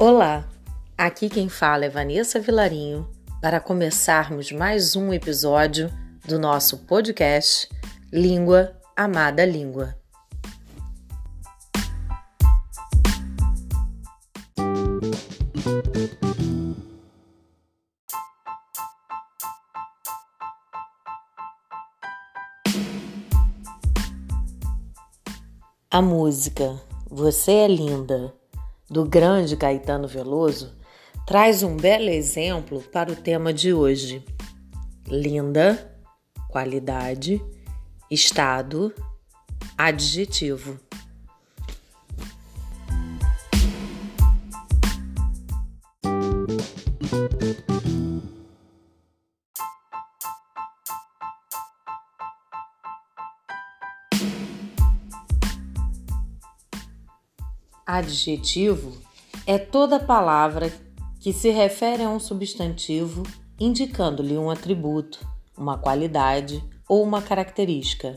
Olá, aqui quem fala é Vanessa Vilarinho para começarmos mais um episódio do nosso podcast Língua Amada Língua. A música Você é Linda, do grande Caetano Veloso, traz um belo exemplo para o tema de hoje. Linda, qualidade, estado, adjetivo. Adjetivo é toda palavra que se refere a um substantivo indicando-lhe um atributo, uma qualidade ou uma característica.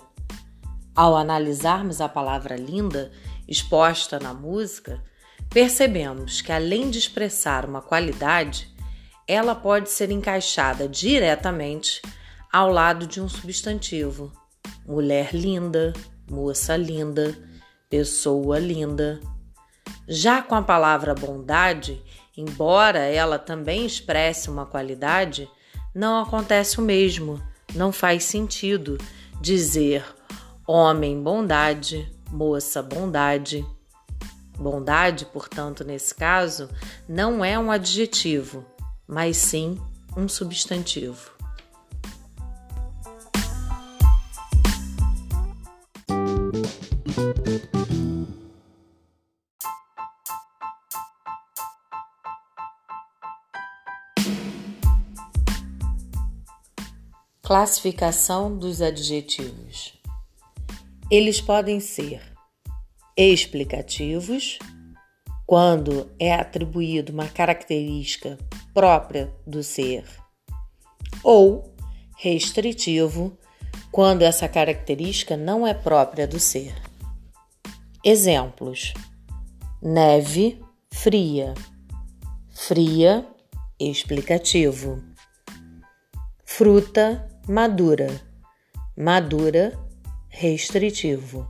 Ao analisarmos a palavra linda exposta na música, percebemos que além de expressar uma qualidade, ela pode ser encaixada diretamente ao lado de um substantivo: mulher linda, moça linda, pessoa linda. Já com a palavra bondade, embora ela também expresse uma qualidade, não acontece o mesmo. Não faz sentido dizer homem bondade, moça bondade. Bondade, portanto, nesse caso, não é um adjetivo, mas sim um substantivo. Classificação dos adjetivos. Eles podem ser explicativos, quando é atribuído uma característica própria do ser, ou restritivo, quando essa característica não é própria do ser. Exemplos: neve fria, fria, explicativo, fruta madura, madura, restritivo.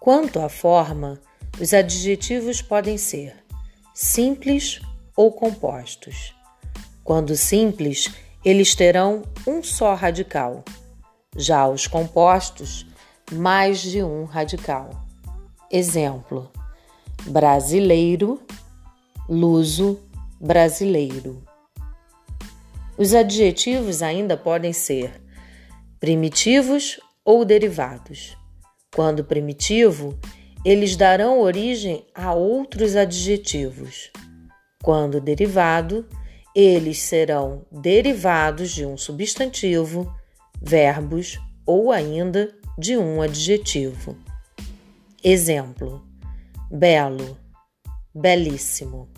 Quanto à forma, os adjetivos podem ser simples ou compostos. Quando simples, eles terão um só radical. Já os compostos, mais de um radical. Exemplo: brasileiro, luso, brasileiro. Os adjetivos ainda podem ser primitivos ou derivados. Quando primitivo, eles darão origem a outros adjetivos. Quando derivado, eles serão derivados de um substantivo, verbos ou ainda de um adjetivo. Exemplo: belo, belíssimo.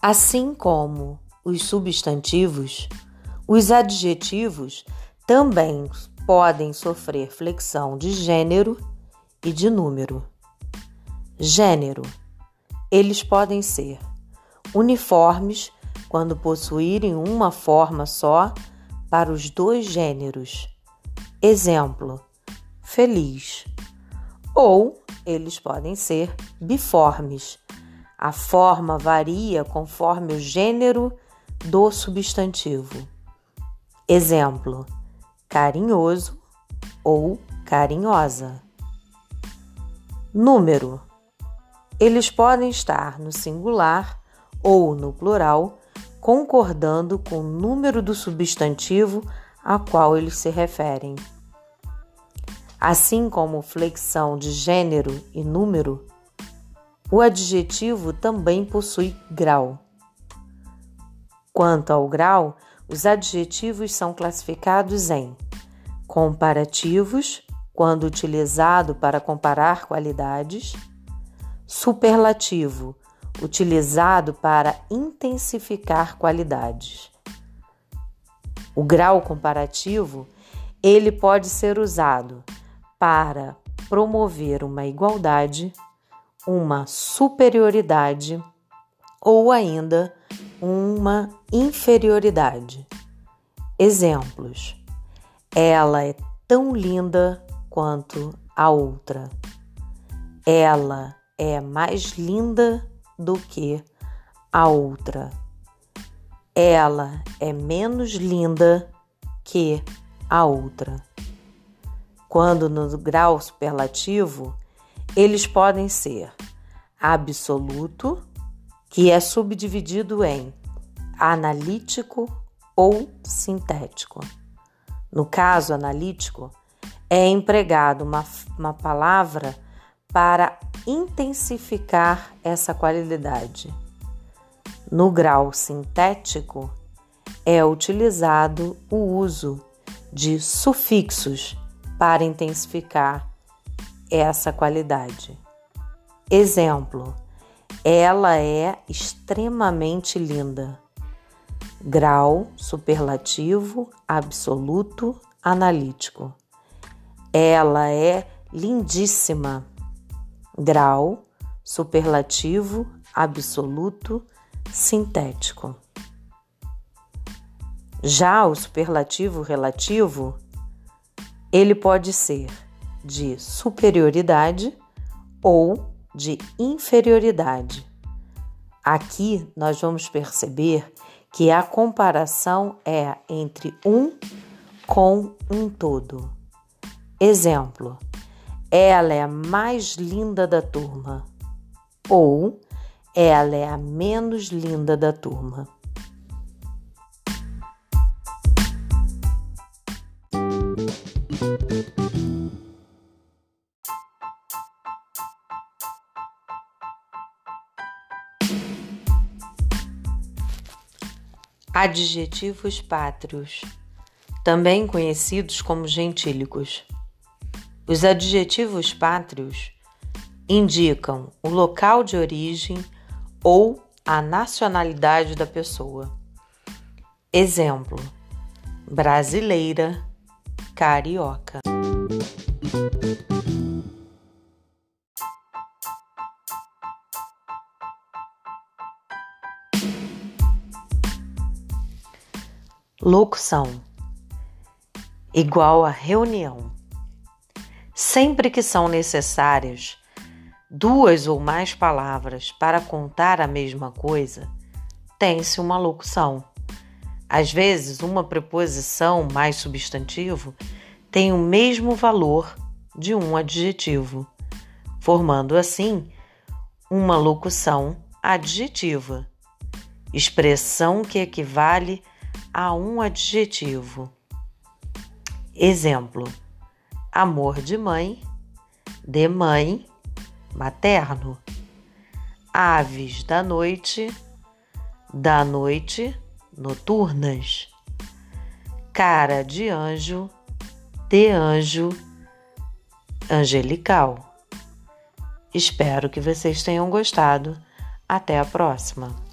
Assim como os substantivos, os adjetivos também podem sofrer flexão de gênero e de número. Gênero: eles podem ser uniformes quando possuírem uma forma só para os dois gêneros. Exemplo: feliz. Ou eles podem ser biformes a forma varia conforme o gênero do substantivo. Exemplo: carinhoso ou carinhosa. Número: eles podem estar no singular ou no plural, concordando com o número do substantivo a qual eles se referem. Assim como flexão de gênero e número, o adjetivo também possui grau. Quanto ao grau, os adjetivos são classificados em comparativos, quando utilizado para comparar qualidades, superlativo, utilizado para intensificar qualidades. O grau comparativo, ele pode ser usado para promover uma igualdade, uma superioridade ou ainda uma inferioridade. Exemplos: ela é tão linda quanto a outra. Ela é mais linda do que a outra. Ela é menos linda que a outra. Quando no grau superlativo, eles podem ser absoluto, que é subdividido em analítico ou sintético. No caso analítico, é empregado uma, uma palavra para intensificar essa qualidade. No grau sintético, é utilizado o uso de sufixos para intensificar essa qualidade. Exemplo: ela é extremamente linda. Grau superlativo absoluto analítico. Ela é lindíssima. Grau superlativo absoluto sintético. Já o superlativo relativo, ele pode ser de superioridade ou de inferioridade. Aqui nós vamos perceber que a comparação é entre um com um todo. Exemplo: ela é a mais linda da turma ou ela é a menos linda da turma. Adjetivos pátrios, também conhecidos como gentílicos. Os adjetivos pátrios indicam o local de origem ou a nacionalidade da pessoa. Exemplo: brasileira, carioca. Locução igual a reunião. Sempre que são necessárias duas ou mais palavras para contar a mesma coisa, tem-se uma locução. Às vezes, uma preposição mais substantivo tem o mesmo valor de um adjetivo, formando assim uma locução adjetiva, expressão que equivale a um adjetivo. Exemplo: amor de mãe, de mãe, materno. Aves da noite, da noite, noturnas. Cara de anjo, de anjo, angelical. Espero que vocês tenham gostado. Até a próxima!